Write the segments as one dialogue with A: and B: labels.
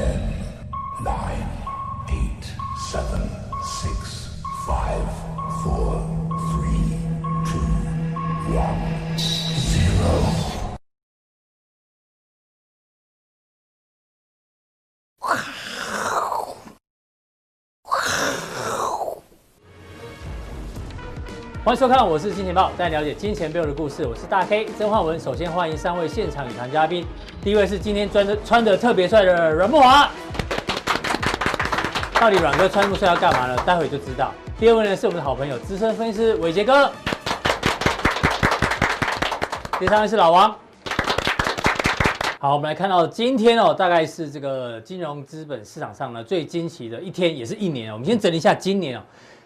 A: Okay.
B: 欢迎收看，我是金钱豹，带你了解金钱背后的故事。我是大 K 曾焕文。首先欢迎三位现场语谈嘉宾，第一位是今天穿的穿的特别帅的阮慕驊，到底阮哥穿这么帅要干嘛呢？待会就知道。第二位呢是我们的好朋友资深分析师伟杰哥，第三位是老王。好，我们来看到今天哦，大概是这个金融资本市场上呢最惊奇的一天，也是一年。我们先整理一下今年哦。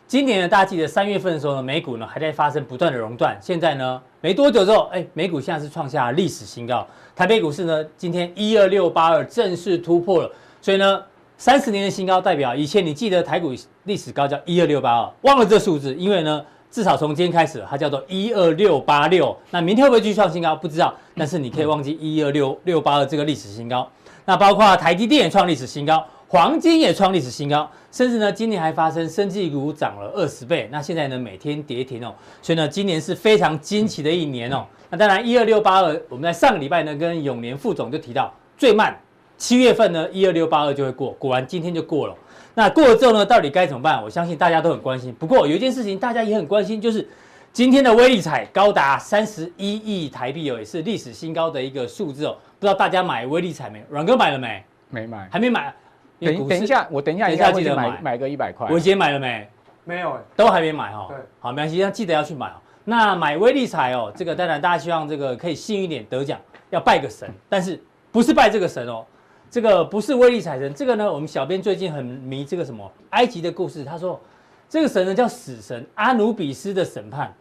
B: 今年呢，大家记得三月份的时候呢，美股呢还在发生不断的熔断。现在呢，没多久之后，哎，美股现在是创下历史新高。台北股市呢，今天一二六八二正式突破了。所以呢，三十年的新高代表以前你记得台股历史高叫一二六八二，忘了这数字，因为呢，至少从今天开始，它叫做一二六八六。那明天会不会继续创新高？不知道。但是你可以忘记一二六六八二这个历史新高。那包括台积电也创历史新高。黄金也创历史新高，甚至呢，今年还发生生技股涨了二十倍。那现在呢，每天跌停哦，所以呢，今年是非常惊奇的一年哦。那当然，一二六八二，我们在上个礼拜呢，跟永年副总就提到，最慢七月份呢，一二六八二就会过。果然今天就过了。那过了之后呢，到底该怎么办？我相信大家都很关心。不过有一件事情大家也很关心，就是今天的威力彩高达三十一亿台币哦，也是历史新高的一个数字哦。不知道大家买威力彩没？阮哥买了没？
C: 没买，
B: 还没买。
C: 等等一下，我等一下一下记得买买个一百块。
B: 伟杰买了没？
D: 没有，
B: 都还没买哈。
D: 对，
B: 好，没关系，要记得要去买哦。那买威力彩哦，这个当然大家希望这个可以幸运一点得奖，要拜个神，但是不是拜这个神哦，这个不是威力彩神，这个呢，我们小编最近很迷这个什么埃及的故事，他说这个神呢叫死神阿努比斯的审判，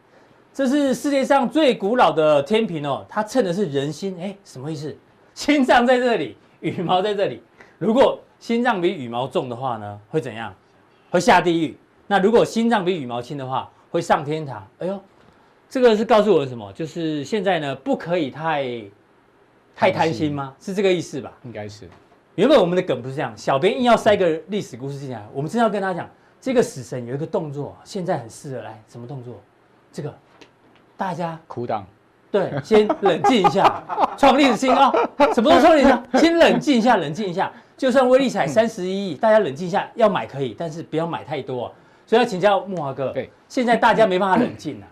B: 这是世界上最古老的天平哦，它称的是人心，哎，什么意思？心脏在这里，羽毛在这里，如果心脏比羽毛重的话呢，会怎样？会下地狱。那如果心脏比羽毛轻的话，会上天堂。哎呦，这个是告诉我什么？就是现在呢，不可以太太贪心吗？是这个意思吧？
C: 应该是。
B: 原本我们的梗不是这样，小编硬要塞个历史故事进来。我们真要跟他讲，这个死神有一个动作，现在很适合来。什么动作？这个大家
C: 苦挡。
B: 对，先冷静一下，创历史新高。什么时候创历史新高？先冷静一下，冷静一下。就算威力彩三十一亿，大家冷静一下，要买可以，但是不要买太多啊。所以要请教木华哥，对，现在大家没办法冷静啊。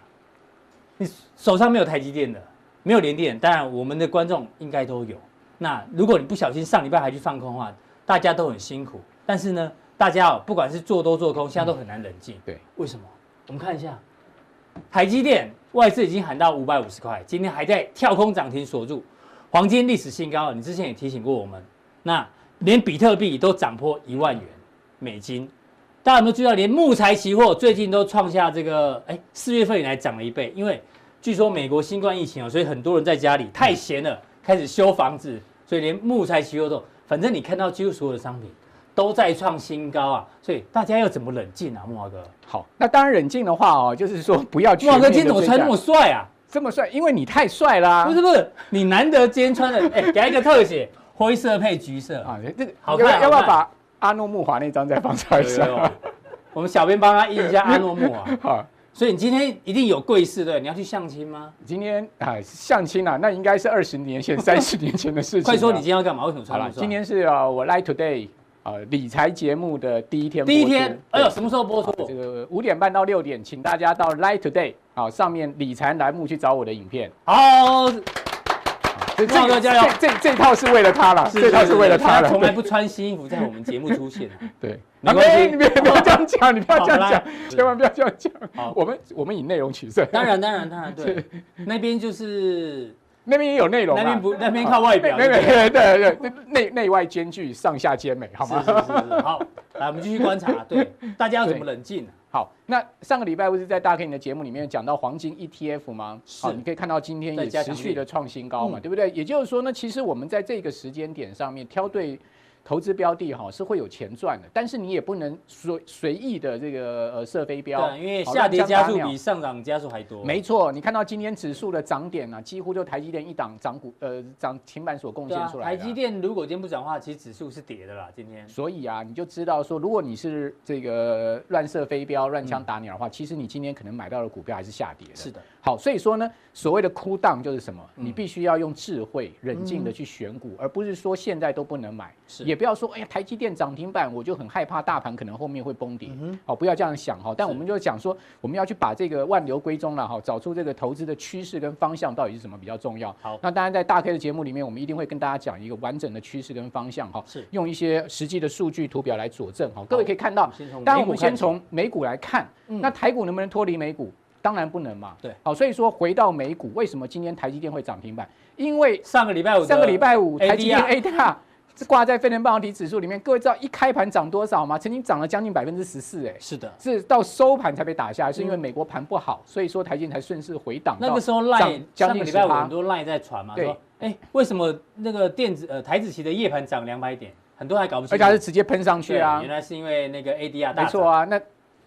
B: 你手上没有台积电的，没有联电，当然我们的观众应该都有。那如果你不小心上礼拜还去放空的话，大家都很辛苦。但是呢，大家哦不管是做多做空，现在都很难冷静。对，为什么？我们看一下台积电。外资已经喊到五百五十块，今天还在跳空涨停锁住，黄金历史新高。你之前也提醒过我们，那连比特币都涨破一万元美金，大家有没有注意到？连木材期货最近都创下这个，哎，四月份以来涨了一倍。因为据说美国新冠疫情哦，所以很多人在家里太闲了，开始修房子，所以连木材期货都，反正你看到几乎所有的商品。都在创新高啊，所以大家要怎么冷静啊，木华哥？
C: 好，那当然冷静的话哦，就是说不要去。
B: 慕驊哥今天怎么穿那么帅啊？
C: 这么帅，因为你太帅啦。
B: 不是不是，你难得今天穿的，哎、欸，给他一个特写，灰色配橘色啊，
C: 这个好看。要不要把阿诺木华那张再放出来一下？
B: 我们小编帮他印一下阿诺木华。好，所以你今天一定有贵事对？你要去相亲吗？
C: 今天啊，相亲啊，那应该是二十年前、三十年前的事情。
B: 快说，你今天要干嘛？为什么穿？
C: 好了，今天是啊，我 Live Today。呃，理财节目的第一天，
B: 第一天，哎呦，什么时候播出？
C: 这个五点半到六点，请大家到 Light Today 啊上面理财栏目去找我的影片。
B: 好，这个加油，
C: 这这套是为了他了，这套是为了他了。
B: 从来不穿新衣服在我们节目出现。
C: 对，没关系，你别不要这样讲，你不要这样讲，千万不要这样讲。好，我们我们以内容取胜。
B: 当然，当然，当然，对，那边就是。
C: 那边也有内容，
B: 那边不，那边靠外表。
C: 对对对对，内内外兼具，上下兼美，好吗？
B: 是是是，好，来我们继续观察。对，大家要怎么冷静？
C: 好，那上个礼拜不是在大 K 你的节目里面讲到黄金 ETF 吗？好，你可以看到今天也持续的创新高嘛，对不对？也就是说呢，其实我们在这个时间点上面挑对投资标的哈是会有钱赚的，但是你也不能随随意的这个呃射飞镖，
B: 对，因为下跌加速比上涨加速还多。
C: 没错，你看到今天指数的涨点啊，几乎就台积电一档涨股呃涨停板所贡献出来的。
B: 台积电如果今天不涨的话，其实指数是跌的啦，今天。
C: 所以啊，你就知道说，如果你是这个乱射飞镖、乱枪打鸟的话，其实你今天可能买到的股票还是下跌的。
B: 是的。
C: 好，所以说呢，所谓的 cool down 就是什么？你必须要用智慧、冷静的去选股，而不是说现在都不能买。是，也不要说，哎呀，台积电涨停板，我就很害怕大盘可能后面会崩跌。好，不要这样想哈。但我们就讲说，我们要去把这个万流归宗了哈，找出这个投资的趋势跟方向到底是什么比较重要。好，那当然在大 K 的节目里面，我们一定会跟大家讲一个完整的趋势跟方向哈。是，用一些实际的数据图表来佐证哈。各位可以看到，当然我们先从美股来看，那台股能不能脱离美股？当然不能嘛，对，好，所以说回到美股，为什么今天台积电会涨停板？因为
B: 上个礼拜五，
C: 上个礼拜五台积电 ADR 是挂在费城半导体指数里面，各位知道一开盘涨多少吗？曾经涨了将近百分之十四，哎，
B: 是的，
C: 是到收盘才被打下来，是因为美国盘不好，所以说台积才顺势回档。
B: 那个时候赖将近礼拜五很多赖在传嘛，说，哎，为什么那个电子呃台子期的夜盘涨两百点，很多人还搞不清楚，
C: 而且还是直接喷上去啊，
B: 原来是因为那个 ADR 大涨。
C: 没错啊，那。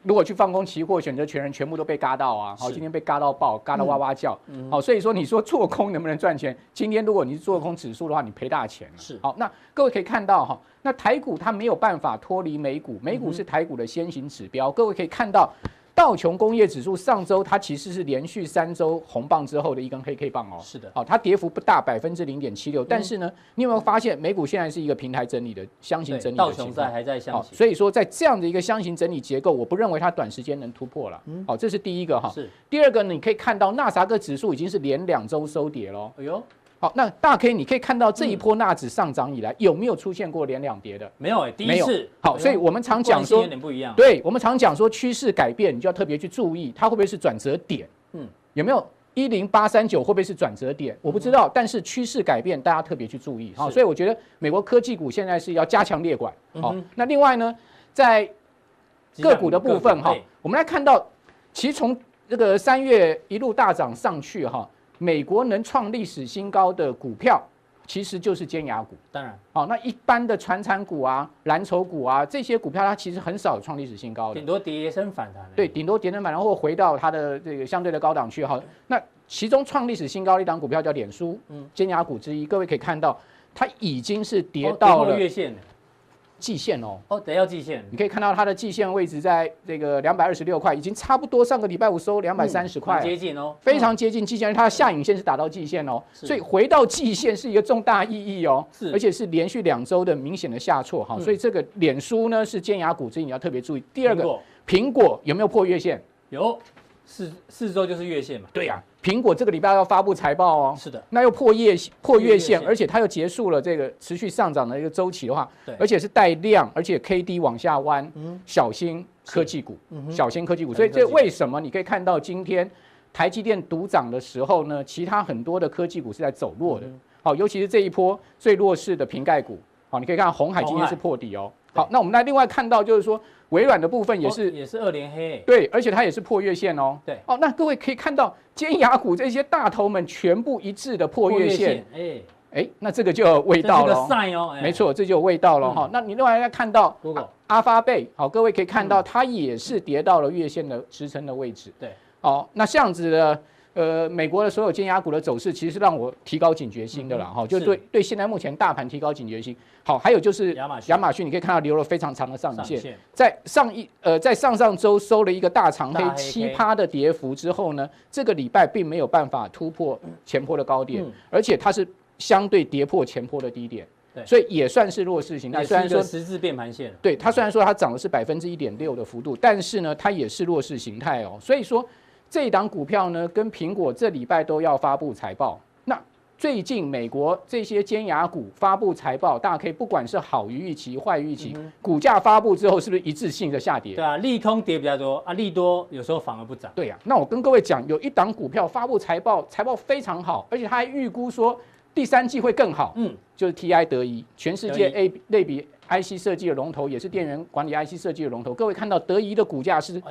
C: 如果去放空期货，选择权人全部都被嘎到啊！好，今天被嘎到爆，嘎到哇哇叫。好，所以说你说做空能不能赚钱？今天如果你是做空指数的话，你赔大钱了。是，好，那各位可以看到哈，那台股它没有办法脱离美股，美股是台股的先行指标。各位可以看到。道琼工业指数上周它其实是连续三周红棒之后的一根黑 K 棒哦。是的，好，它跌幅不大，百分之零点七六。但是呢，你有没有发现美股现在是一个平台整理的箱型整理？道琼在还在箱型。所以说，在这样的一个箱型整理结构，我不认为它短时间能突破了。好，这是第一个哈。是。第二个，你可以看到纳斯达克指数已经是连两周收跌喽。哎呦。好，那大 K，你可以看到这一波纳指上涨以来，有没有出现过连两跌的？
B: 没有哎，第一次。
C: 好，所以我们常讲说，不一样对，我们常讲说趋势改变，你就要特别去注意，它会不会是转折点？嗯，有没有一零八三九会不会是转折点？我不知道，但是趋势改变，大家特别去注意。好，所以我觉得美国科技股现在是要加强列管。好，那另外呢，在个股的部分哈，我们来看到，其实从这个三月一路大涨上去哈。美国能创历史新高的股票，其实就是尖牙股。当然，好，那一般的传产股啊、蓝筹股啊这些股票，它其实很少创历史新高的，顶多跌升反弹。对，顶多跌升反弹，然后回到它的这个相对的高档区。好，那其中创历史新高的一档股票叫脸书，嗯，尖牙股之一。各位可以看到，它已经是跌到了月线。季线哦，哦，得要季线，你可以看到它的季线位置在这个两百二十六块，已经差不多上个礼拜五收两百三十块，接近哦，非常接近季线，它的下影线是打到季线哦，所以回到季线是一个重大意义哦，是，而且是连续两周的明显的下挫哈，所以这个脸书呢是尖牙股，所以你要特别注意。第二个，苹果。有没有破月线？有。四四周就是月线嘛？对呀、啊，苹果这个礼拜要发布财报哦。是的，那又破月破月线，而且它又结束了这个持续上涨的一个周期的话，对，而且是带量，而且 K D 往下弯，嗯，小心科技股，嗯，小心科技股。所以这为什么你可以看到今天台积电独涨的时候呢？其他很多的科技股是在走弱的。好，尤其是这一波最弱势的瓶盖股，好，你可以看鸿海今天是破底哦。好，那我们来另外看到就是说。微软的部分也是、哦、也是二连黑，对，而且它也是破月线哦。对，哦，那各位可以看到尖牙股这些大头们全部一致的破月线，哎哎，那这个就有味道了。哦，没错，这就有味道了哈。那你另外要看到阿发贝，好，各位可以看到它也是跌到了月线的支撑的位置。对，好，那这样子的。呃，美国的所有尖牙股的走势，其实是让我提高警觉心的了哈，嗯、就对对现在目前大盘提高警觉心。好，还有就是亚马逊，亚马逊你可以看到留了非常长的上影线，线在上一呃在上上周收了一个大长黑七趴的跌幅之后呢，这个礼拜并没有办法突破前坡的高点，嗯、而且它是相对跌破前坡的低点，所以也算是弱势形态。虽然说十字变盘线，对它虽然说它涨的是百分之一点六的幅度，但是呢，它也是弱势形态哦，所以说。这一档股票呢，跟苹果这礼拜都要发布财报。那最近美国这些尖牙股发布财报，大家可以不管是好于预期、坏预期，嗯、股价发布之后是不是一致性的下跌？对啊，利空跌比较多啊，利多有时候反而不涨。对呀、啊，那我跟各位讲，有一档股票发布财报，财报非常好，而且他还预估说第三季会更好。嗯，就是 TI 德仪，全世界 A 类比。IC 设计的龙头，也是电源管理 IC 设计的龙头。各位看到德仪的股价是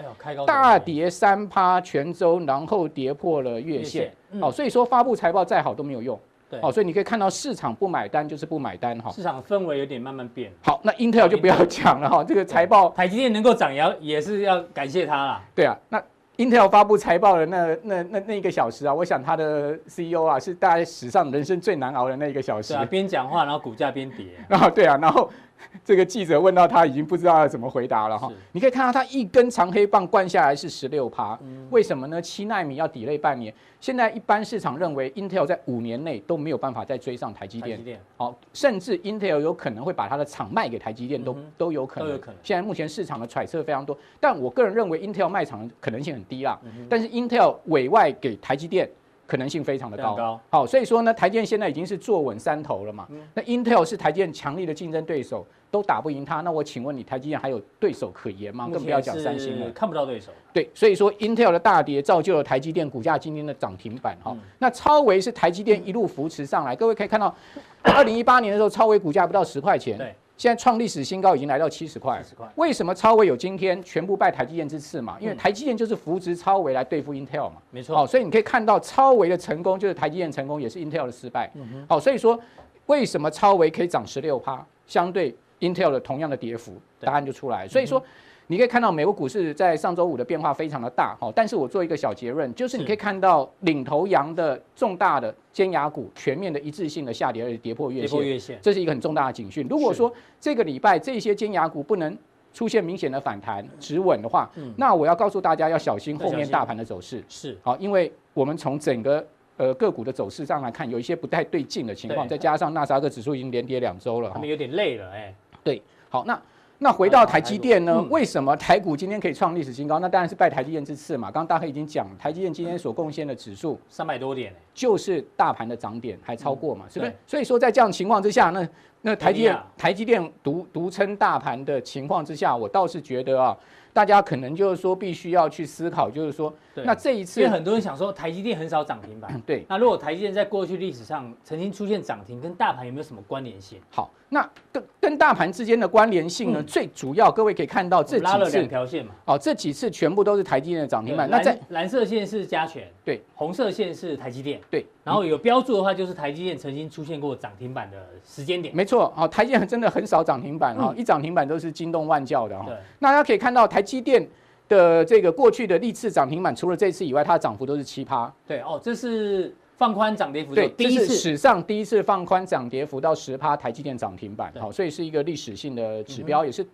C: 大跌三趴全周，然后跌破了月线。好，所以说发布财报再好都没有用。对，好，所以你可以看到市场不买单就是不买单哈。
B: 市场氛围有点慢慢变。
C: 好，那 Intel 就不要讲了哈，这个财报，
B: 台积电能够涨，也要也是要感谢它啦。
C: 对啊，那 Intel 发布财报的那那那那一个小时啊，我想他的 CEO 啊是大概史上人生最难熬的那一个小时。
B: 对啊，边讲话然后股价边跌。
C: 啊，对啊，然后。这个记者问到他已经不知道要怎么回答了哈，你可以看到他一根长黑棒灌下来是十六趴，为什么呢？七纳米要 delay 半年，现在一般市场认为 Intel 在五年内都没有办法再追上台积电，好，甚至 Intel 有可能会把它的厂卖给台积电，都都有可能，都有可能。现在目前市场的揣测非常多，但我个人认为 Intel 卖厂的可能性很低啦，但是 Intel 委外给台积电。可能性非常的高，高，好，所以说呢，台积电现在已经是坐稳山头了嘛。嗯、那 Intel 是台积电强力的竞争对手，都打不赢它。那我请问你，台积电还有对手可言吗？更不要讲三星了，
B: 看不到对手。
C: 对，所以说 Intel 的大跌造就了台积电股价今天的涨停板。哈、嗯，那超微是台积电一路扶持上来，各位可以看到，二零一八年的时候，超微股价不到十块钱。对。现在创历史新高，已经来到七十块。为什么超微有今天？全部拜台积电之赐嘛。因为台积电就是扶植超微来对付 Intel 嘛。没错。好，所以你可以看到超微的成功，就是台积电成功，也是 Intel 的失败。好，所以说为什么超微可以涨十六趴，相对 Intel 的同样的跌幅，答案就出来。所以说。你可以看到美国股市在上周五的变化非常的大，哈，但是我做一个小结论，就是你可以看到领头羊的重大的尖牙股全面的一致性的下跌，而且跌破月线，这是一个很重大的警讯。如果说这个礼拜这些尖牙股不能出现明显的反弹止稳的话，那我要告诉大家要小心后面大盘的走势，是好，因为我们从整个呃个股的走势上来看，有一些不太对劲的情况，再加上纳斯达克指数已经连跌两周了，
B: 他们有点累了，哎，
C: 对，好，那。那回到台积电呢？为什么台股今天可以创历史新高？那当然是拜台积电之赐嘛。刚刚大黑已经讲，台积电今天所贡献的指数
B: 三百多点，
C: 就是大盘的涨点还超过嘛，是不是？所以说在这样情况之下，那那台积电台积电独独撑大盘的情况之下，我倒是觉得啊。大家可能就是说，必须要去思考，就是说，那这一次，
B: 因为很多人想说，台积电很少涨停板，对。那如果台积电在过去历史上曾经出现涨停，跟大盘有没有什么关联性？
C: 好，那跟跟大盘之间的关联性呢？最主要，各位可以看到这几次
B: 拉了两条线嘛。
C: 哦，这几次全部都是台积电的涨停板。
B: 那在蓝色线是加权，对，红色线是台积电，对。然后有标注的话，就是台积电曾经出现过涨停板的时间点。
C: 没错，哦，台积电真的很少涨停板哈，一涨停板都是惊动万教的哈。那大家可以看到台。台积电的这个过去的历次涨停板，除了这次以外，它的涨幅都是七趴。
B: 对哦，这是放宽涨跌幅对，第一次
C: 史上第一次放宽涨跌幅到十趴，台积电涨停板，好，所以是一个历史性的指标，也是，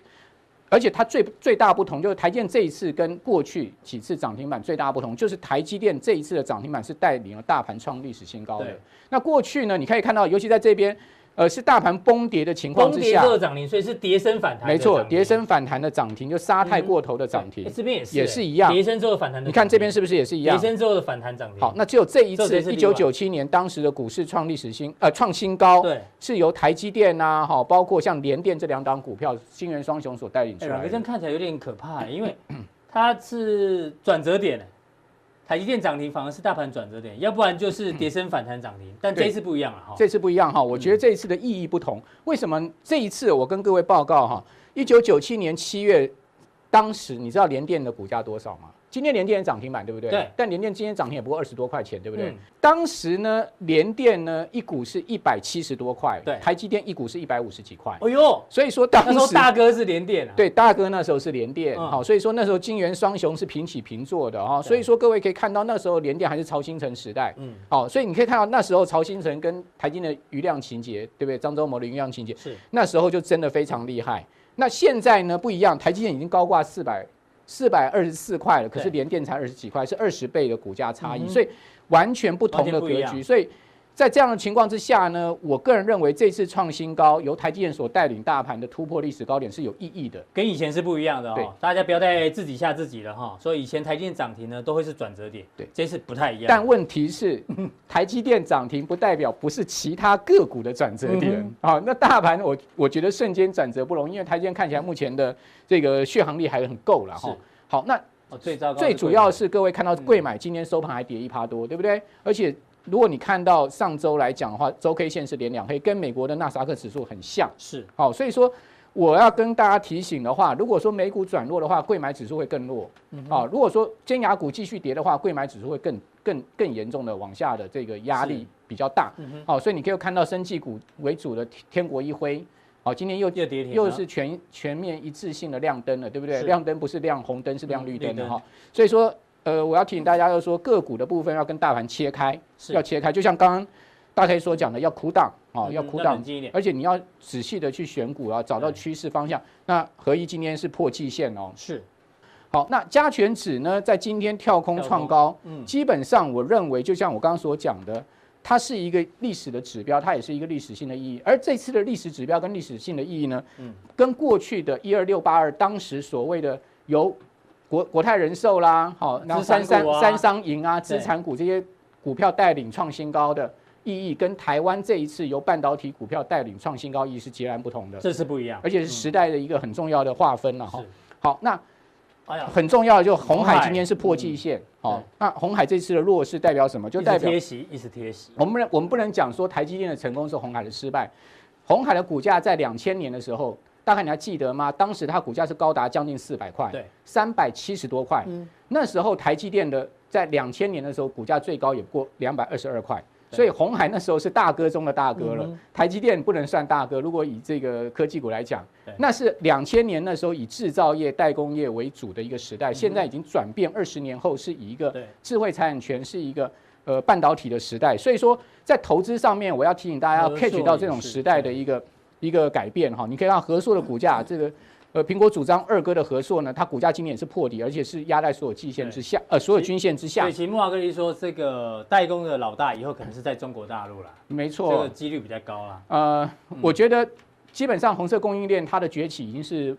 C: 而且它最最大不同就是台积电这一次跟过去几次涨停板最大不同，就是台积电这一次的涨停板是带领了大盘创历史新高的。那过去呢，你可以看到，尤其在这边。呃，是大盘崩跌的情况之下，
B: 崩跌涨停，所以是跌升反弹。
C: 没错，跌升反弹的涨停就杀太过头的涨停。
B: 这边也是，
C: 也是一样。
B: 跌升之后反弹，
C: 你看这边是不是也是一样？
B: 跌升之后的反弹涨停。
C: 好，那只有这一次，一九九七年当时的股市创历史新，呃，创新高，对，是由台积电呐，哈，包括像联电这两档股票，新元双雄所带领出来。
B: 两个这样看起来有点可怕，因为它是转折点。台积电涨停反而是大盘转折点，要不然就是跌升反弹涨停，但这一次不一样了哈。
C: 这次不一样哈，我觉得这一次的意义不同。为什么这一次我跟各位报告哈？一九九七年七月，当时你知道联电的股价多少吗？今天联电涨停板对不对？对。但联电今天涨停也不过二十多块钱，对不对？嗯、当时呢，联电呢一股是一百七十多块，对。台积电一股是一百五十几块。哎呦，所以说当时，那时候
B: 大哥是联电啊。
C: 对，大哥那时候是联电，好、嗯，所以说那时候金圆双雄是平起平坐的哈。所以说各位可以看到那时候联电还是曹新城时代，嗯，好，所以你可以看到那时候曹新城跟台积电的余量情节，对不对？张忠谋的余量情节是那时候就真的非常厉害。那现在呢不一样，台积电已经高挂四百。四百二十四块了，可是联电才二十几块，是二十倍的股价差异，所以完全不同的格局。所以在这样的情况之下呢，我个人认为这次创新高，由台积电所带领大盘的突破历史高点是有意义的，
B: 跟以前是不一样的哦。大家不要再自己吓自己了哈。所以以前台积电涨停呢，都会是转折点，对，这次不太一样。
C: 但问题是，台积电涨停不代表不是其他个股的转折点啊。那大盘我我觉得瞬间转折不容易，因为台积电看起来目前的。这个续航力还很够了哈。好，那最糟糕最主要是各位看到贵买今天收盘还跌一趴多，对不对？而且如果你看到上周来讲的话，周 K 线是连两黑，跟美国的纳斯达克指数很像。是，好，所以说我要跟大家提醒的话，如果说美股转弱的话，贵买指数会更弱。啊，如果说尖牙股继续跌的话，贵买指数会更更更严重的往下的这个压力比较大。好，所以你可以看到生技股为主的天国一辉，好，今天又
B: 又跌，
C: 又是全全面一致性的亮灯了，对不对？亮灯不是亮红灯，是亮绿灯的哈。所以说，呃，我要提醒大家，就是说个股的部分要跟大盘切开，要切开，就像刚刚大 K 所讲的，要苦挡啊，要苦挡，而且你要仔细的去选股啊，找到趋势方向。那合一今天是破季线哦，
B: 是。
C: 好，那加权指呢，在今天跳空创高，嗯，基本上我认为，就像我刚刚所讲的，它是一个历史的指标，它也是一个历史性的意义。而这次的历史指标跟历史性的意义呢，嗯，跟过去的一二六八二当时所谓的由国国泰人寿啦，好，然后三三三商银啊，资产股这些股票带领创新高的意义，跟台湾这一次由半导体股票带领创新高意义是截然不同的，
B: 这是不一样，
C: 而且是时代的一个很重要的划分了哈。好，那。很重要的就红海今天是破季线，好，那红海这次的弱势代表什么？就代表
B: 贴息，一直贴息。
C: 我们我们不能讲说台积电的成功是红海的失败。红海的股价在两千年的时候，大概你还记得吗？当时它股价是高达将近四百块，对，三百七十多块。嗯那时候台积电的在两千年的时候股价最高也不过两百二十二块。所以红海那时候是大哥中的大哥了，台积电不能算大哥。如果以这个科技股来讲，那是两千年那时候以制造业、代工业为主的一个时代，现在已经转变，二十年后是以一个智慧财产权是一个呃半导体的时代。所以说在投资上面，我要提醒大家要 catch 到这种时代的一个一个改变哈。你可以让和硕的股价这个。呃，苹果主张二哥的和硕呢，它股价今年也是破底，而且是压在所有季线之下，呃，所有均线之下。
B: 所以，木华哥就说，这个代工的老大以后可能是在中国大陆了。
C: 没错，
B: 这个几率比较高了。
C: 呃，我觉得基本上红色供应链它的崛起已经是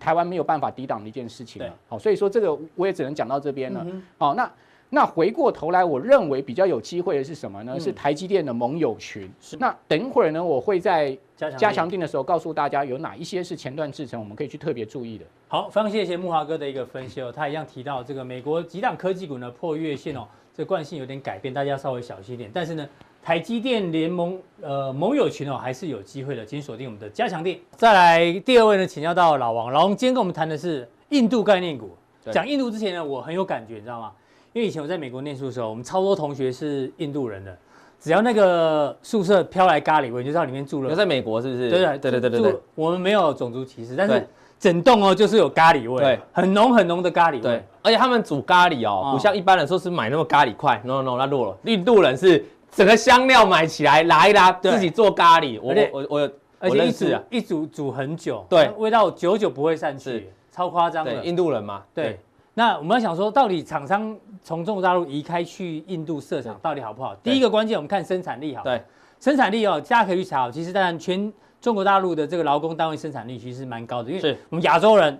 C: 台湾没有办法抵挡的一件事情了。好，所以说这个我也只能讲到这边了。好，那。那回过头来，我认为比较有机会的是什么呢？嗯、是台积电的盟友群。是。那等一会儿呢，我会在加强定的时候告诉大家有哪一些是前段制程，我们可以去特别注意的。
B: 好，非常谢谢木华哥的一个分析哦。他一样提到这个美国几档科技股呢破月线哦，这个惯性有点改变，大家稍微小心一点。但是呢，台积电联盟呃盟友群哦还是有机会的，请锁定我们的加强定。再来第二位呢，请教到老王，老王今天跟我们谈的是印度概念股。讲印度之前呢，我很有感觉，你知道吗？因为以前我在美国念书的时候，我们超多同学是印度人的，只要那个宿舍飘来咖喱味，就知道里面住了。
D: 在美国是不是？
B: 对对对对对对。我们没有种族歧视，但是整栋哦就是有咖喱味，对，很浓很浓的咖喱味。
D: 对，而且他们煮咖喱哦，不像一般人说是买那么咖喱块，no no，那弱了。印度人是整个香料买起来拿一拿，自己做咖喱。我我我
B: 而且一煮一煮煮很久，对，味道久久不会散去，超夸张的。
D: 印度人嘛，
B: 对。那我们要想说，到底厂商从中国大陆移开去印度设厂，到底好不好？第一个关键，我们看生产力好。对，生产力哦，大家可以去查。其实当然，全中国大陆的这个劳工单位生产力其实蛮高的，因为我们亚洲人，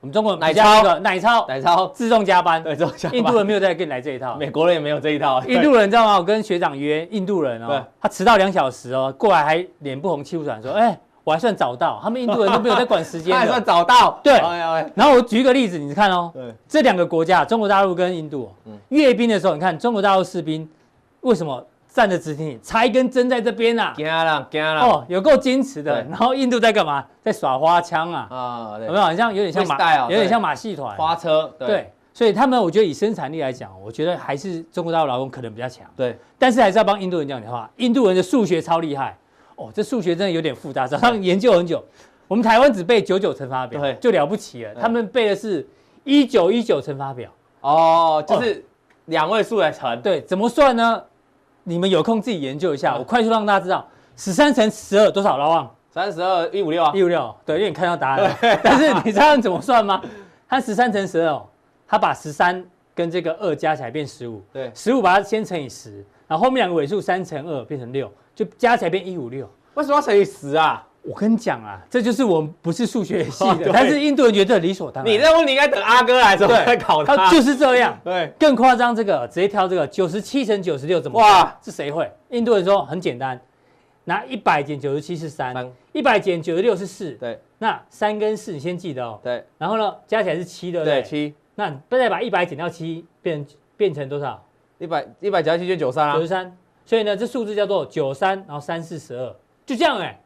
B: 我们中国奶超奶超奶超自动加班，对，自动加班。印度人没有再跟你来这一套，
D: 美国人也没有这一套。
B: 印度人你知道吗？我跟学长约，印度人哦，他迟到两小时哦，过来还脸不红气不喘说，哎。我还算早到，他们印度人都没有在管时间。
D: 还算早到，
B: 对。然后我举一个例子，你看哦，这两个国家，中国大陆跟印度，阅兵的时候，你看中国大陆士兵为什么站得直挺挺，插一根针在这边啊？
D: 惊了，惊了。
B: 哦，有够矜持的。然后印度在干嘛？在耍花枪啊？啊，有没有？好像有点像马，有点像马戏团。
D: 花车。对。
B: 所以他们，我觉得以生产力来讲，我觉得还是中国大陆劳工可能比较强。
D: 对。
B: 但是还是要帮印度人讲点话，印度人的数学超厉害。哦，这数学真的有点复杂，早上研究很久。我们台湾只背九九乘法表就了不起了，他们背的是一九一九乘法表。
D: 哦，就是两位数来乘。
B: 对，怎么算呢？你们有空自己研究一下。我快速让大家知道，十三乘十二多少？老王，
D: 三十二一五六啊，
B: 一五六。对，因为你看到答案。但是你知道怎么算吗？他十三乘十二，他把十三跟这个二加起来变十五。对，十五把它先乘以十，然后后面两个尾数三乘二变成六。就加起来变一五六，
D: 为什么要乘以十啊？
B: 我跟你讲啊，这就是我们不是数学系的，但是印度人觉得理所当然。
D: 你这问题应该等阿哥来之后再考他。
B: 他就是这样。对，更夸张，这个直接挑这个九十七乘九十六怎么？哇，是谁会？印度人说很简单，拿一百减九十七是三，一百减九十六是四。对，那三跟四你先记得哦。对，然后呢，加起来是七的。对，七。那再把一百减掉七，变变成多少？
D: 一百一百加七就九三啊。
B: 九十三。所以呢，这数字叫做九三，然后三四十二，就这样哎、欸。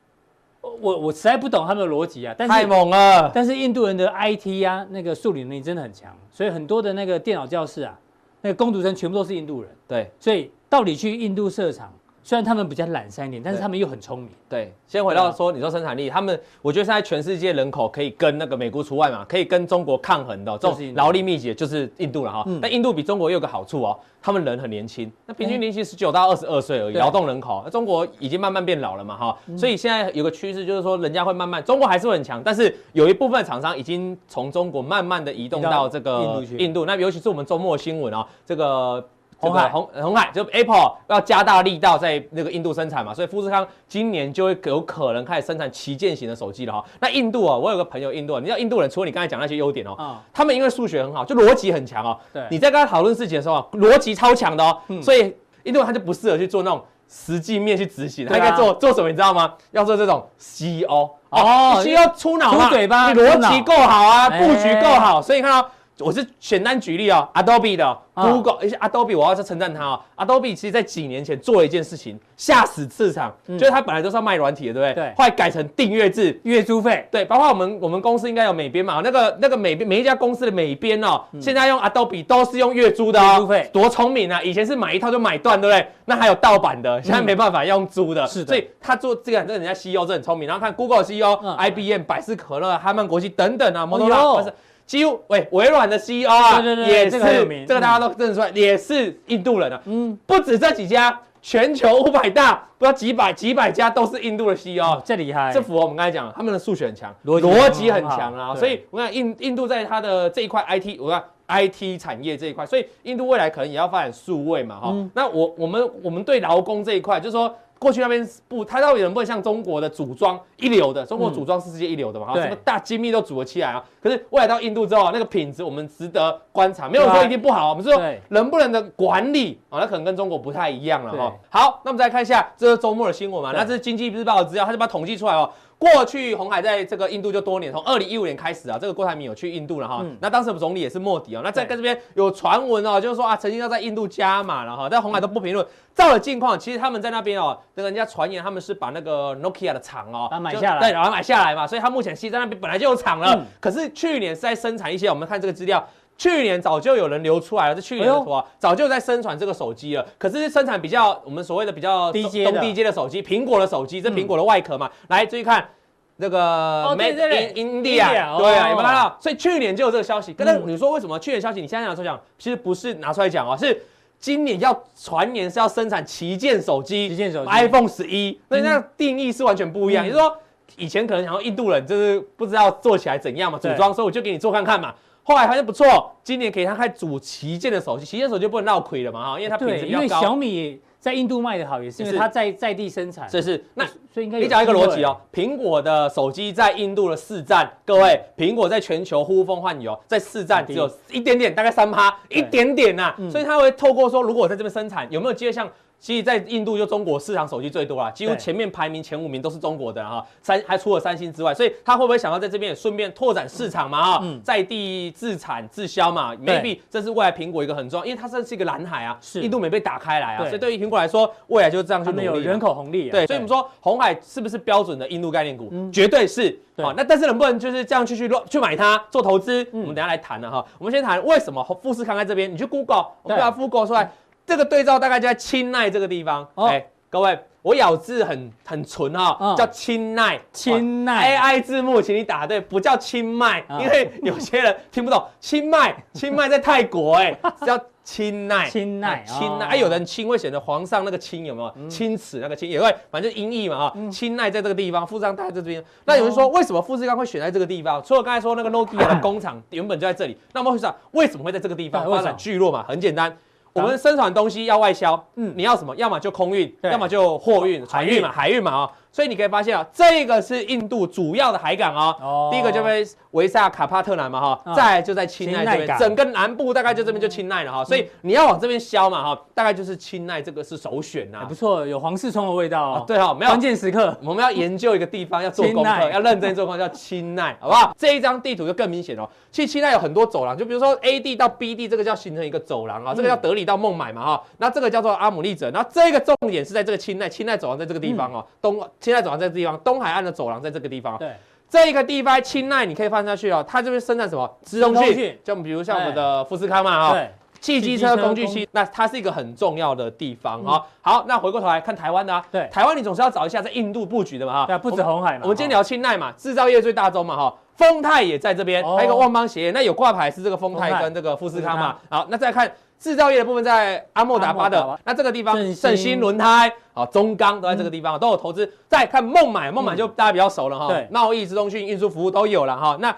B: 我我实在不懂他们的逻辑啊。但是
D: 太猛了。
B: 但是印度人的 IT 啊，那个数理能力真的很强，所以很多的那个电脑教室啊，那个工读生全部都是印度人。
D: 对，
B: 所以到底去印度设厂？虽然他们比较懒散一点，但是他们又很聪明。
D: 对，先回到说，你说生产力，他们我觉得现在全世界人口可以跟那个美国除外嘛，可以跟中国抗衡的这种劳力密集的就是印度了哈。但印度比中国又有个好处哦，他们人很年轻，那平均年龄十九到二十二岁而已，劳动人口。那中国已经慢慢变老了嘛哈，所以现在有个趋势就是说，人家会慢慢，中国还是会很强，但是有一部分厂商已经从中国慢慢的移动到这个印度去。印度，那尤其是我们周末新闻啊，这个。鸿海，红红海就 Apple 要加大力道在那个印度生产嘛，所以富士康今年就会有可能开始生产旗舰型的手机了哈。那印度啊，我有个朋友印度，你知道印度人除了你刚才讲那些优点哦，他们因为数学很好，就逻辑很强哦。对，你在跟他讨论事情的时候，逻辑超强的哦。所以印度人他就不适合去做那种实际面去执行，他应该做做什么？你知道吗？要做这种 CEO 哦，CEO 出脑嘛，
B: 嘴巴，
D: 你逻辑够好啊，布局够好，所以你看到。我是简单举例哦，Adobe 的 Google，而且 Adobe 我要是称赞他哦，Adobe 其实在几年前做了一件事情，吓死市场，就是它本来都是要卖软体的，对不对？对。后来改成订阅制，
B: 月租费。
D: 对，包括我们我们公司应该有美编嘛，那个那个美编每一家公司的美编哦，现在用 Adobe 都是用月租的哦，月租费多聪明啊！以前是买一套就买断，对不对？那还有盗版的，现在没办法用租的。是的。所以他做这个，这人家 CEO 是很聪明。然后看 Google CEO，IBM、百事可乐、哈曼国际等等啊，摩托罗拉。几乎喂，微软的 CEO 啊，对对对，也是这个，这个大家都认出来，也是印度人啊。嗯，不止这几家，全球五百大，不知道几百几百家都是印度的 CEO，这厉害。这符合我们刚才讲，他们的数学很强，逻辑很强啊。所以我看印印度在它的这一块 IT，我看 IT 产业这一块，所以印度未来可能也要发展数位嘛，哈。那我我们我们对劳工这一块，就是说。过去那边不，它到底能不能像中国的组装一流的？中国组装是世界一流的嘛？哈，什么大精密都组合起来啊。可是未来到印度之后，那个品质我们值得观察，没有说一定不好。我们是说能不能的管理啊，那可能跟中国不太一样了哈。好，那我们再看一下这是周末的新闻嘛？那这是经济日报的资料，他就把它统计出来哦。过去鸿海在这个印度就多年，从二零一五年开始啊，这个郭台铭有去印度了哈。那当时的总理也是莫迪哦。那在跟这边有传闻哦，就是说啊，曾经要在印度加码了哈，但红海都不评论。照了近况，其实他们在那边哦，那个人家传言他们是把那个 Nokia 的厂哦，买下来，对，然后买下来嘛，所以他目前其实在那边本来就有厂了。可是去年是在生产一些，我们看这个资料。去年早就有人流出来了，这去年的图啊，早就在生产这个手机了。可是生产比较我们所谓的比较低阶、中低阶的手机，苹果的手机，这苹果的外壳嘛，来注意看那个 Made in India，对啊，有没有看到？所以去年就有这个消息。但是你说为什么去年消息你现在拿出来讲？其实不是拿出来讲哦，是今年要传言是要生产旗舰手机，旗舰手机 iPhone 十一，所以那定义是完全不一样。也就是说，以前可能想要印度人就是不知道做起来怎样嘛，组装，所以我就给你做看看嘛。后来发现不错，今年可以他开主旗舰的手机，旗舰手机就不能闹亏了嘛哈，因为它品质比较高。因为小米在印度卖的好，也是因为它在在地生产。这是那所以应该你讲一个逻辑哦，苹果的手机在印度的市占，各位，苹果在全球呼风唤雨哦，在市占只有一点点，大概三趴，一点点呐，所以它会透过说，如果我在这边生产，有没有机会像？其实，在印度就中国市场手机最多啦，几乎前面排名前五名都是中国的哈，三还除了三星之外，所以他会不会想要在这边也顺便拓展市场嘛？哈，在地自产自销嘛？Maybe 这是未来苹果一个很重要，因为它这是一个蓝海啊，印度没被打开来啊，所以对于苹果来说，未来就是这样去努力。有人口红利，对，所以我们说红海是不是标准的印度概念股？绝对是。好，那但是能不能就是这样去去乱去买它做投资？我们等下来谈了哈。我们先谈为什么富士康在这边，你去 Google，我们把 Google 出来。这个对照大概就在青奈这个地方，哎，各位，我咬字很很纯哈，叫青奈，青奈，AI 字幕，请你打对，不叫清迈，因为有些人听不懂，清迈，清迈在泰国，哎，叫清奈，清奈，清奈，哎，有人清会显得皇上那个清有没有？清耻那个清也会，反正音译嘛哈，清奈在这个地方，富士康在这边。那有人说，为什么富士康会选在这个地方？除了刚才说那个 Nokia 的工厂原本就在这里，那么会想为什么会在这个地方发展聚落嘛？很简单。我们生产东西要外销，嗯，你要什么？要么就空运，要么就货运、船运嘛，海运嘛啊。所以你可以发现啊，这个是印度主要的海港哦。哦。第一个就被维萨卡帕特南嘛哈，再就在清奈这边，整个南部大概就这边就清奈了哈。所以你要往这边销嘛哈，大概就是清奈这个是首选呐。不错，有黄世聪的味道哦。对哈，没有关键时刻，我们要研究一个地方，要做功课，要认真做功课，叫清奈，好不好？这一张地图就更明显哦。其实清奈有很多走廊，就比如说 A 地到 B 地，这个叫形成一个走廊啊。这个叫德里到孟买嘛哈，那这个叫做阿姆利则，然后这个重点是在这个清奈，清奈走廊在这个地方哦，东清奈走廊在这个地方。东海岸的走廊在这个地方，对，这个地方青奈你可以放下去哦。它这边生产什么？直通讯，就比如像我们的富士康嘛，哈，汽机车工具系，那它是一个很重要的地方啊。好，那回过头来看台湾的啊，对，台湾你总是要找一下在印度布局的嘛哈。
B: 对，不止红海嘛。
D: 我们今天聊青奈嘛，制造业最大宗嘛哈。丰泰也在这边，还有一个旺邦鞋业，那有挂牌是这个丰泰跟这个富士康嘛。好，那再看制造业的部分，在阿莫达巴的那这个地方，盛兴轮胎，好，中钢都在这个地方都有投资。再看孟买，孟买就大家比较熟了哈，对，贸易、资通讯、运输服务都有了哈。那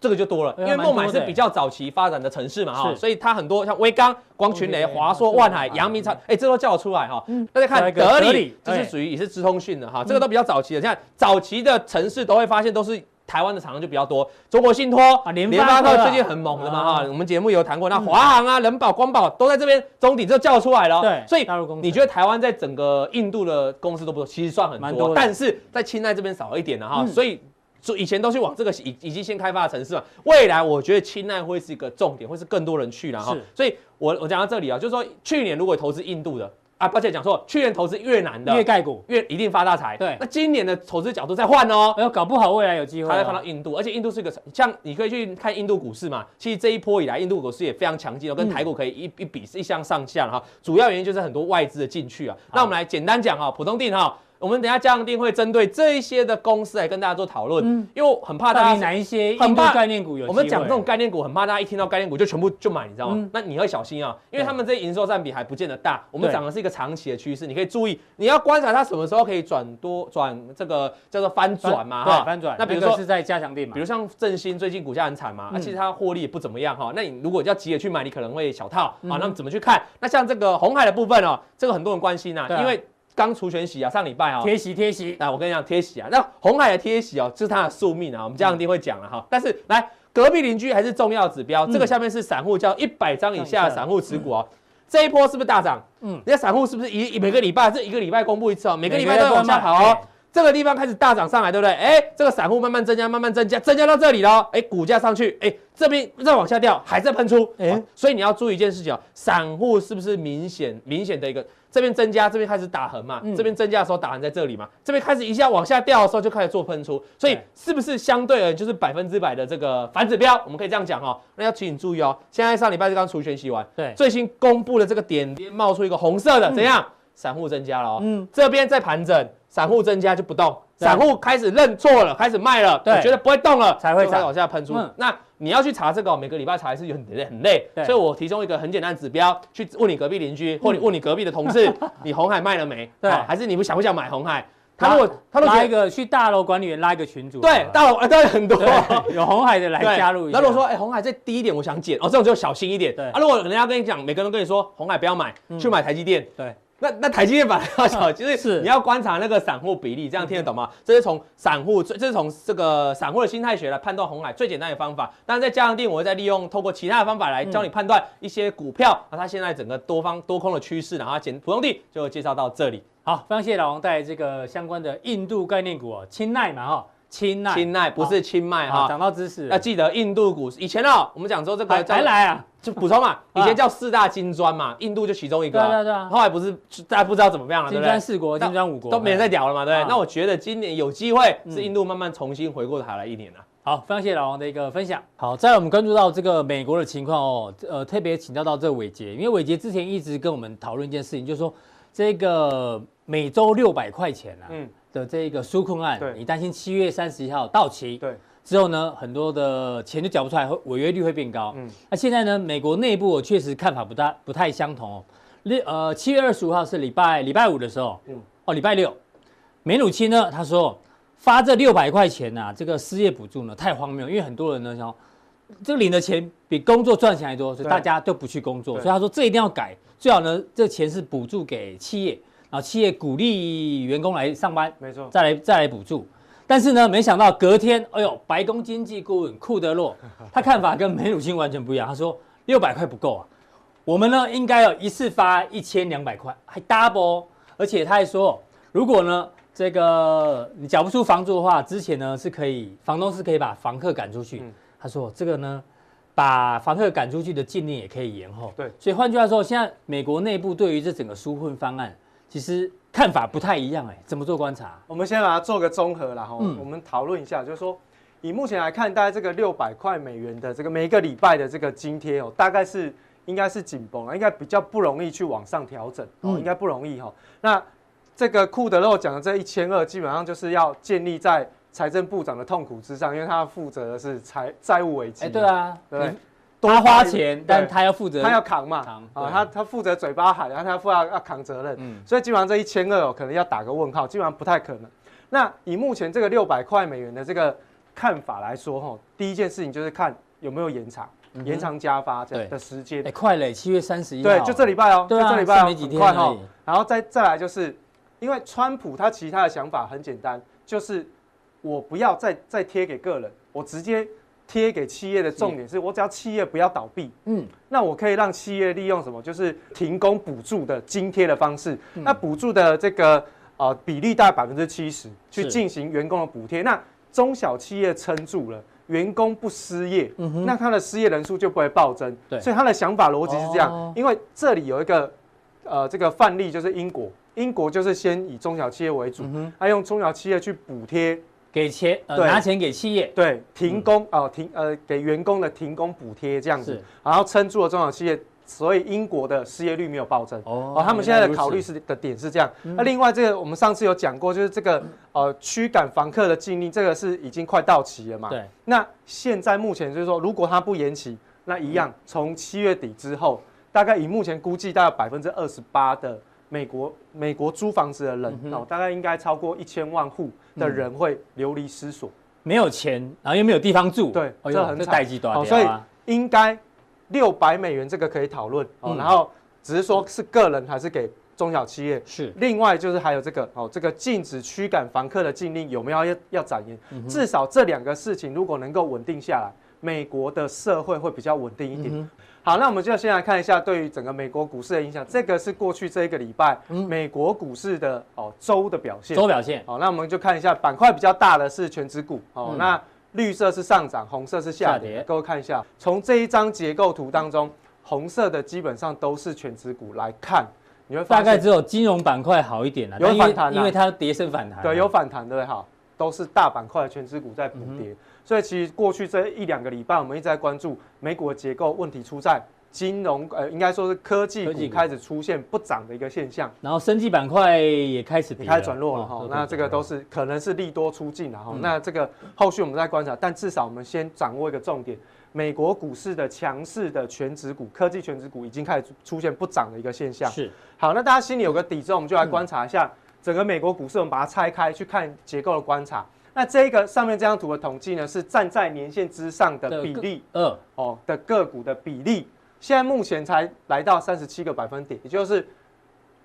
D: 这个就多了，因为孟买是比较早期发展的城市嘛哈，所以它很多像威刚、光群雷、华硕、万海、阳明超，哎，这都叫得出来哈。大家看德里，这是属于也是资通讯的哈，这个都比较早期的。像早期的城市都会发现都是。台湾的厂商就比较多，中国信托啊，联发科最近很猛的嘛哈，我们节目有谈过，那华航啊、人保、光宝都在这边，中鼎就叫出来了。对，所以你觉得台湾在整个印度的公司都不错，其实算很多，但是在清奈这边少一点的哈，所以以前都是往这个已已经先开发的城市嘛，未来我觉得清奈会是一个重点，会是更多人去了哈。所以我我讲到这里啊，就是说去年如果投资印度的。啊，抱歉讲错，去年投资越南的
B: 越盖股，
D: 越一定发大财。对，那今年的投资角度再换哦，
B: 哎呦，搞不好未来有机会，
D: 他会看到印度，而且印度是一个像你可以去看印度股市嘛，其实这一波以来，印度股市也非常强劲哦，跟台股可以一一比是一相上下哈。主要原因就是很多外资的进去啊。那我们来简单讲哈，普通定哈。我们等下加强定会针对这一些的公司来跟大家做讨论，嗯，因为很怕大家
B: 哪一些很怕概念股有，
D: 我们讲这种概念股很怕大家一听到概念股就全部就买，你知道吗？那你要小心啊，因为他们这些营收占比还不见得大。我们讲的是一个长期的趋势，你可以注意，你要观察它什么时候可以转多转这个叫做翻转嘛，哈，
B: 翻转。
D: 那比如说
B: 是在加强定嘛，
D: 比如像振兴最近股价很惨嘛，那其实它获利也不怎么样哈。那你如果要急着去买，你可能会小套啊。那么怎么去看？那像这个红海的部分哦，这个很多人关心呐，因为。刚除全息啊，上礼拜啊，
B: 贴息贴息，
D: 啊我跟你讲贴息啊，那红海的贴息哦，这是它的宿命啊，我们家一定会讲了哈。但是来隔壁邻居还是重要指标，这个下面是散户叫一百张以下的散户持股哦，这一波是不是大涨？嗯，人家散户是不是一每个礼拜这一个礼拜公布一次哦，每个礼拜都要往下跑哦，这个地方开始大涨上来，对不对？哎，这个散户慢慢增加，慢慢增加，增加到这里了，哎，股价上去，哎，这边再往下掉，还在喷出，哎，所以你要注意一件事情哦，散户是不是明显明显的一个。这边增加，这边开始打横嘛，嗯、这边增加的时候打横在这里嘛，这边开始一下往下掉的时候就开始做喷出，所以是不是相对而言就是百分之百的这个反指标？我们可以这样讲哦。那要请你注意哦，现在上礼拜是刚除权息完，对，最新公布的这个点点冒出一个红色的，怎样？嗯、散户增加了哦，嗯，这边在盘整，散户增加就不动，散户开始认错了，开始卖了，对，觉得不会动了才会再往下喷出，嗯、那。你要去查这个，每个礼拜查还是很累很累，所以我提供一个很简单的指标，去问你隔壁邻居，或你问你隔壁的同事，你红海卖了没？对，还是你不想不想买红海？他如果他拉一个去大楼管理员拉一个群组，对，大楼啊，当然很多有红海的来加入一下。那如果说哎红海再低一点，我想减哦，这种就小心一点。对啊，如果人家跟你讲，每个人都跟你说红海不要买，去买台积电。对。那那台积电反而要小，就是你要观察那个散户比例，这样听得懂吗？这是从散户，这是从这个散户的心态学来判断红海最简单的方法。当然在加上定，我会再利用透过其他的方法来教你判断一些股票，那它现在整个多方多空的趋势，然后简普通地就介绍到这里。好，非常谢谢老王带来这个相关的印度概念股哦，钦奈嘛哈。钦奈，钦奈不是清迈哈，讲到知识要记得印度股市。以前哦，我们讲说这个还来啊，就补充嘛。以前叫四大金砖嘛，印度就其中一个。对对对。后来不是大家不知道怎么样了，对不对？金砖四国、金砖五国都没人再屌了嘛，对不对？那我觉得今年有机会是印度慢慢重新回过头来一年了。好，非常谢谢老王的一个分享。好，再来我们关注到这个美国的情况哦，呃，特别请教到这个伟杰，因为伟杰之前一直跟我们讨论一件事情，就是说这个每周六百块钱啊。嗯。的这个纾困案，你担心七月三十一号到期，对，之后呢，很多的钱就缴不出来，违约率会变高。嗯，那现在呢，美国内部我确实看法不大不太相同哦。六呃，七月二十五号是礼拜礼拜五的时候，嗯，哦，礼拜六，梅努钦呢，他说发这六百块钱呐、啊，这个失业补助呢太荒谬，因为很多人呢，想这个领的钱比工作赚钱还多，所以大家都不去工作，所以他说这一定要改，最好呢，这钱是补助给企业。然后企业鼓励员工来上班，没错，再来再来补助，但是呢，没想到隔天，哎呦，白宫经济顾问库德洛，他看法跟梅鲁钦完全不一样。他说六百块不够啊，我们呢应该要一次发一千两百块，还 double，而且他还说，如果呢这个你缴不出房租的话，之前呢是可以，房东是可以把房客赶出去。嗯、他说这个呢，把房客赶出去的禁令也可以延后。对，所以换句话说，现在美国内部对于这整个纾困方案。其实看法不太一样哎，怎么做观察？我们先把它做个综合，然后我们讨论一下，就是说，以目前来看，大概这个六百块美元的这个每一个礼拜的这个津贴哦，大概是
E: 应该是紧绷了，应该比较不容易去往上调整哦，应该不容易哈。那这个库德洛讲的这一千二，基本上就是要建立在财政部长的痛苦之上，因为他负责的是财债务危机。
B: 哎，对啊，对，
E: 多
B: 花钱，但他要负责，
E: 他要扛嘛，扛啊，他他负责嘴巴喊，然后他负要要扛责任。嗯，所以基本上这一千二哦可能要打个问号，基本上不太可能。那以目前这个六百块美元的这个看法来说，哈，第一件事情就是看有没有延长。延长加发这样的时间，
B: 哎，快嘞，七月三十一
E: 对，就这礼拜哦，
B: 对
E: 啊，这礼拜
B: 没几天
E: 快哈。然后再再来就是，因为川普他其他的想法很简单，就是我不要再再贴给个人，我直接贴给企业的重点是。我只要企业不要倒闭，嗯，那我可以让企业利用什么？就是停工补助的津贴的方式，那补助的这个呃比例大概百分之七十去进行员工的补贴，那中小企业撑住了。员工不失业，那他的失业人数就不会暴增。对，所以他的想法逻辑是这样。哦、因为这里有一个，呃，这个范例就是英国，英国就是先以中小企业为主，他、用中小企业去补贴，
B: 给钱，呃、拿钱给企业，
E: 对，停工哦、嗯。呃，停，呃，给员工的停工补贴这样子，然后撑住了中小企业。所以英国的失业率没有暴增。哦，他们现在的考虑是的点是这样。那另外这个我们上次有讲过，就是这个呃驱赶房客的禁令，这个是已经快到期了嘛？对。那现在目前就是说，如果它不延期，那一样从七月底之后，大概以目前估计，大概百分之二十八的美国美国租房子的人哦，大概应该超过一千万户的人会流离失所，
B: 没有钱，然后又没有地方住，
E: 对，这很
B: 代际短，
E: 所以应该。六百美元这个可以讨论哦，然后只是说是个人还是给中小企业。是。另外就是还有这个哦，这个禁止驱赶房客的禁令有没有要要展延？至少这两个事情如果能够稳定下来，美国的社会会比较稳定一点。好，那我们就先来看一下对于整个美国股市的影响。这个是过去这一个礼拜美国股市的哦周的表现。
B: 周表现。
E: 好，那我们就看一下板块比较大的是全指股哦，那。绿色是上涨，红色是下跌。各位看一下，从这一张结构图当中，红色的基本上都是全指股来看，你会发现
B: 大概只有金融板块好一点了，
E: 有反弹，
B: 因为它跌升反弹。
E: 对，有反弹，对不对？哈，都是大板块的全指股在补跌。所以其实过去这一两个礼拜，我们一直在关注美股的结构问题出在。金融呃，应该说是科技股开始出现不涨的一个现象，
B: 然后生技板块也开始
E: 开始转弱了哈。哦、那这个都是可能是利多出尽了哈。嗯、那这个后续我们再观察，但至少我们先掌握一个重点：美国股市的强势的全值股、科技全值股已经开始出现不涨的一个现象。是好，那大家心里有个底之后，我们就来观察一下整个美国股市。我们把它拆开去看结构的观察。那这个上面这张图的统计呢，是站在年线之上的比例，二哦的个股的比例。现在目前才来到三十七个百分点，也就是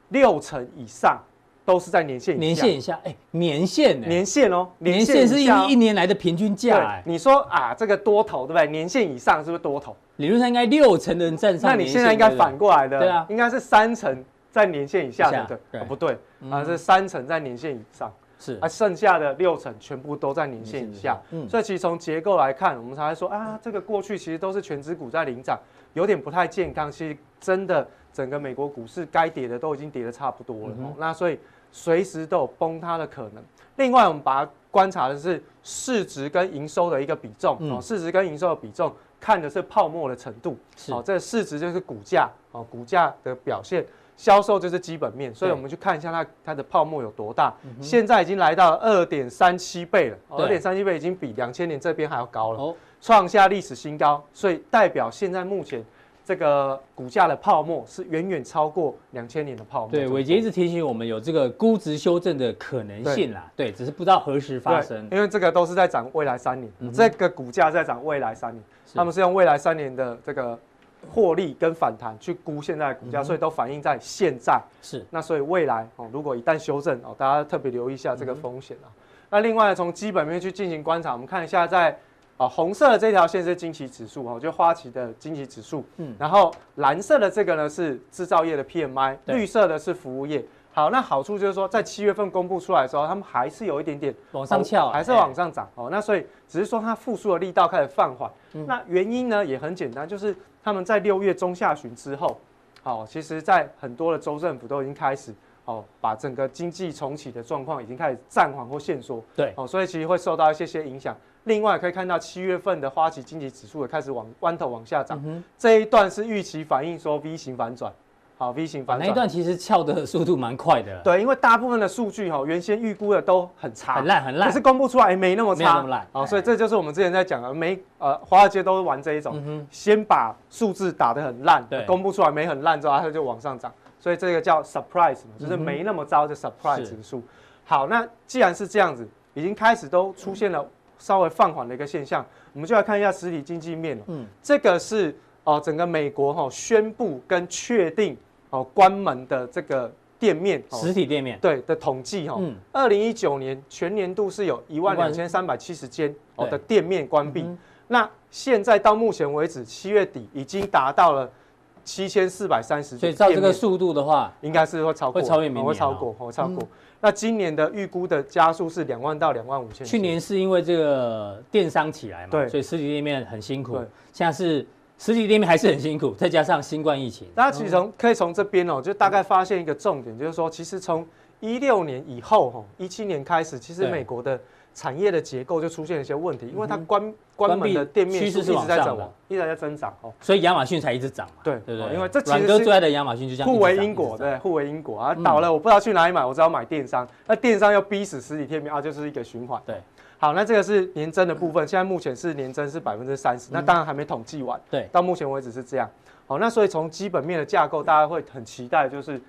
E: 六成以上都是在年线以下。
B: 年线以下，哎，年线，
E: 年线哦，
B: 年线是一一年来的平均价。
E: 你说啊，这个多头对不对？年线以上是不是多头？
B: 理论上应该六成的人站上。
E: 那你现在应该反过来的，对啊，应该是三成在年线以下的，对，不对啊？是三成在年线以上。是啊，剩下的六成全部都在年线以下，嗯，所以其实从结构来看，我们才会说啊，这个过去其实都是全值股在领涨，有点不太健康。其实真的整个美国股市该跌的都已经跌得差不多了，嗯、那所以随时都有崩塌的可能。另外，我们把它观察的是市值跟营收的一个比重，哦、嗯，市值跟营收的比重看的是泡沫的程度，好哦，这个市值就是股价，哦，股价的表现。销售就是基本面，所以我们去看一下它它的泡沫有多大。现在已经来到二点三七倍了，二点三七倍已经比两千年这边还要高了，创下历史新高。所以代表现在目前这个股价的泡沫是远远超过两千年的泡沫。
B: 对，伟杰一直提醒我们有这个估值修正的可能性啦。对，只是不知道何时发生。
E: 因为这个都是在涨未来三年，这个股价在涨未来三年，他们是用未来三年的这个。获利跟反弹去估现在的股价，所以都反映在现在。是，那所以未来哦，如果一旦修正哦，大家特别留意一下这个风险啊。那另外从基本面去进行观察，我们看一下在啊红色的这条线是经期指数哦，就花旗的经期指数。嗯，然后蓝色的这个呢是制造业的 PMI，绿色的是服务业。好，那好处就是说，在七月份公布出来的时候，他们还是有一点点
B: 往上翘，
E: 还是往上涨哦。那所以只是说它复苏的力道开始放缓。那原因呢也很简单，就是他们在六月中下旬之后，好，其实在很多的州政府都已经开始哦，把整个经济重启的状况已经开始暂缓或限缩。对，哦，所以其实会受到一些些影响。另外可以看到七月份的花旗经济指数也开始往弯头往下涨，嗯、这一段是预期反映说 V 型反转。好，V 型反转、啊、
B: 那一段其实翘的速度蛮快的。
E: 对，因为大部分的数据哈，原先预估的都很差，
B: 很烂很烂，
E: 可是公布出来没那么差，
B: 没那么烂。
E: 好，所以这就是我们之前在讲的，没呃，华尔街都是玩这一种，嗯、先把数字打得很烂，对，公布出来没很烂之后，它就往上涨。所以这个叫 surprise 嘛，就是没那么糟的 surprise 指数。是好，那既然是这样子，已经开始都出现了稍微放缓的一个现象，我们就来看一下实体经济面了。嗯，这个是哦、呃，整个美国哈、哦、宣布跟确定。哦，关门的这个店面，
B: 实体店面，
E: 对的统计哈，二零一九年全年度是有一万两千三百七十间哦的店面关闭，嗯、那现在到目前为止七月底已经达到了七千四百三十，
B: 所以照这个速度的话，
E: 应该是会超过，
B: 会超越明年，
E: 会超过，会超过。嗯、那今年的预估的加速是两万到两万五千。
B: 去年是因为这个电商起来嘛，对，所以实体店面很辛苦，对现在是。实体店面还是很辛苦，再加上新冠疫情，
E: 大家其实从可以从这边哦，就大概发现一个重点，就是说，其实从一六年以后哈，一七年开始，其实美国的产业的结构就出现了一些问题，因为它关关门的店面趋势是一直在走，一直在增长哦，
B: 所以亚马逊才一直涨嘛，
E: 对
B: 对对，
E: 因为这其
B: 实是最爱的亚马逊就这样
E: 互为因果，对，互为因果啊，倒了我不知道去哪里买，我只好买电商，那电商又逼死实体店面啊，就是一个循环，
B: 对。
E: 好，那这个是年增的部分，现在目前是年增是百分之三十，那当然还没统计完。
B: 对，
E: 到目前为止是这样。好，那所以从基本面的架构，大家会很期待，就是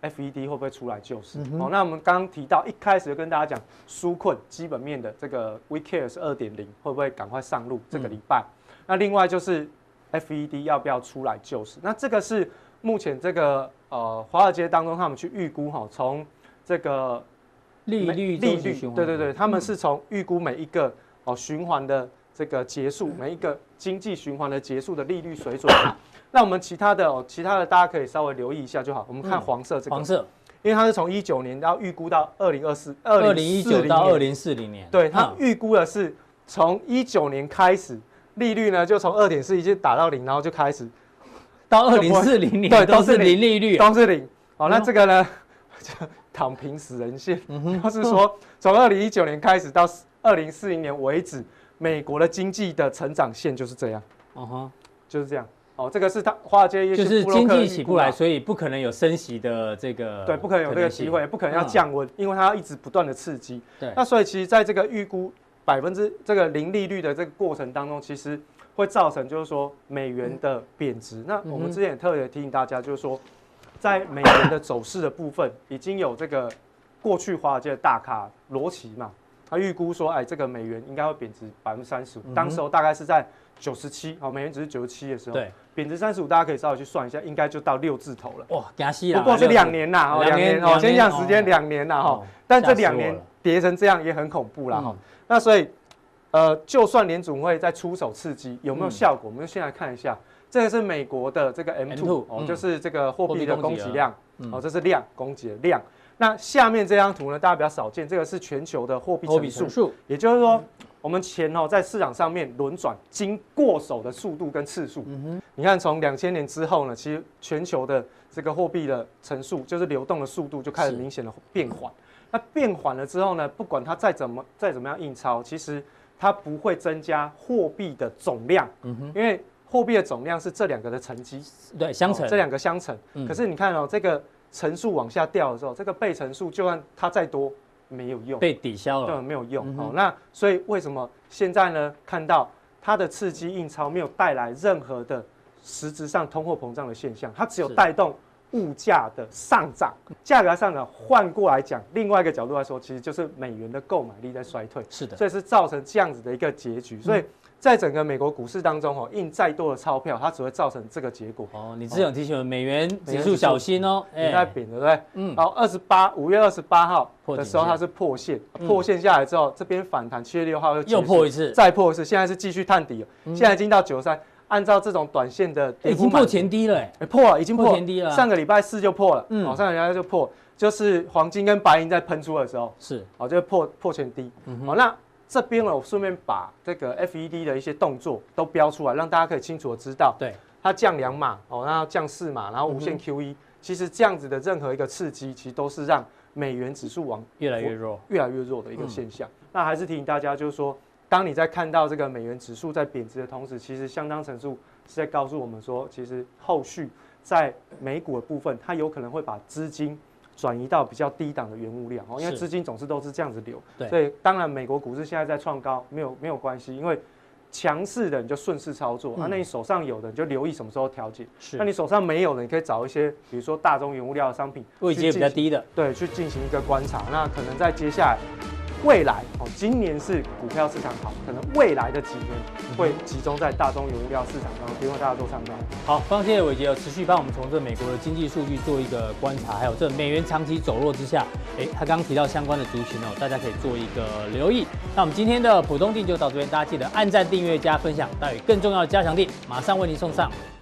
E: FED 会不会出来救市？好、那我们刚刚提到一开始就跟大家讲纾困基本面的这个 We Care 是二点零，会不会赶快上路？这个礼拜。嗯、那另外就是 FED 要不要出来救市？那这个是目前这个呃华尔街当中他们去预估哈，从这个。
B: 利率利率，
E: 对对对，他们是从预估每一个哦循环的这个结束，每一个经济循环的结束的利率水准。那我们其他的哦，其他的大家可以稍微留意一下就好。我们看黄色这个，
B: 黄色，
E: 因为它是从一九年到预估到二零二四，
B: 二零一九到二零四零年，
E: 对，它预估的是从一九年开始，利率呢就从二点四一直打到零，然后就开始。
B: 到二零四零年，对，都是零。利率，
E: 都是零。好，那这个呢？躺平死人线，就是说从二零一九年开始到二零四零年为止，美国的经济的成长线就是这样。哦哈，就是这样。哦，这个是他华尔街
B: 就是经济起不来，所以不可能有升息的这个。
E: 对，不可能有这个机会，不可能要降温，因为它要一直不断的刺激。对。那所以其实在这个预估百分之这个零利率的这个过程当中，其实会造成就是说美元的贬值。那我们之前也特别提醒大家，就是说。在美元的走势的部分，已经有这个过去华尔街的大咖罗奇嘛，他预估说，哎，这个美元应该会贬值百分之三十五。当时候大概是在九十七，好，美元只是九十七的时候，对，贬值三十五，大家可以稍微去算一下，应该就到六字头了。哇，加息了，不过是两年呐，两年哦，先讲时间两年呐，哈，但这两年跌成这样也很恐怖啦哈。那所以，呃，就算联准会在出手刺激，有没有效果？我们就先来看一下。这个是美国的这个 M2 哦，就是这个货币的供给量哦，这是量供给的量。那下面这张图呢，大家比较少见，这个是全球的货币乘数，也就是说，我们钱哦在市场上面轮转经过手的速度跟次数。你看从两千年之后呢，其实全球的这个货币的乘数，就是流动的速度就开始明显的变缓。那变缓了之后呢，不管它再怎么再怎么样印钞，其实它不会增加货币的总量。嗯因为货币的总量是这两个的乘积，
B: 对，相乘，
E: 这两个相乘。可是你看哦，这个乘数往下掉的时候，这个被乘数就算它再多，没有用，
B: 被抵消了，
E: 对，没有用。哦，那所以为什么现在呢？看到它的刺激印钞没有带来任何的实质上通货膨胀的现象，它只有带动物价的上涨，价格上涨。换过来讲，另外一个角度来说，其实就是美元的购买力在衰退。
B: 是的，
E: 所以是造成这样子的一个结局。所以。在整个美国股市当中，哦，印再多的钞票，它只会造成这个结果。
B: 哦，你之前有提醒我美元指数小心哦，
E: 也在贬，对不对？嗯。好，二十八五月二十八号的时候，它是破线，破线下来之后，这边反弹，七月六号又
B: 又破一次，
E: 再破一次，现在是继续探底了。现在已经到九十三，按照这种短线的，
B: 已经破前低了，哎，
E: 破了，已经破前低了。上个礼拜四就破了，嗯，上个礼拜就破，就是黄金跟白银在喷出的时候，
B: 是，
E: 哦，就破破前低。好，那。这边呢，我顺便把这个 FED 的一些动作都标出来，让大家可以清楚的知道，对，它降两码哦，然后降四码，然后无限 QE，、嗯、其实这样子的任何一个刺激，其实都是让美元指数往
B: 越来越弱、
E: 越来越弱的一个现象。嗯、那还是提醒大家，就是说当你在看到这个美元指数在贬值的同时，其实相当程度是在告诉我们说，其实后续在美股的部分，它有可能会把资金转移到比较低档的原物料哦，因为资金总是都是这样子流。对，所以当然美国股市现在在创高，没有没有关系，因为。强势的你就顺势操作，嗯、啊，那你手上有的你就留意什么时候调节。是，那你手上没有的，你可以找一些，比如说大宗原物料的商品，
B: 位阶比较低的，
E: 对，去进行一个观察。那可能在接下来。未来哦，今年是股票市场好，可能未来的几年会集中在大宗原物料市场上，希望大家都上高。
B: 好，非常谢谢伟捷，持续帮我们从这美国的经济数据做一个观察，还有这美元长期走弱之下，哎，他刚刚提到相关的族群哦，大家可以做一个留意。那我们今天的普通錠就到这边，大家记得按赞、订阅、加分享，待会更重要的加强錠马上为您送上。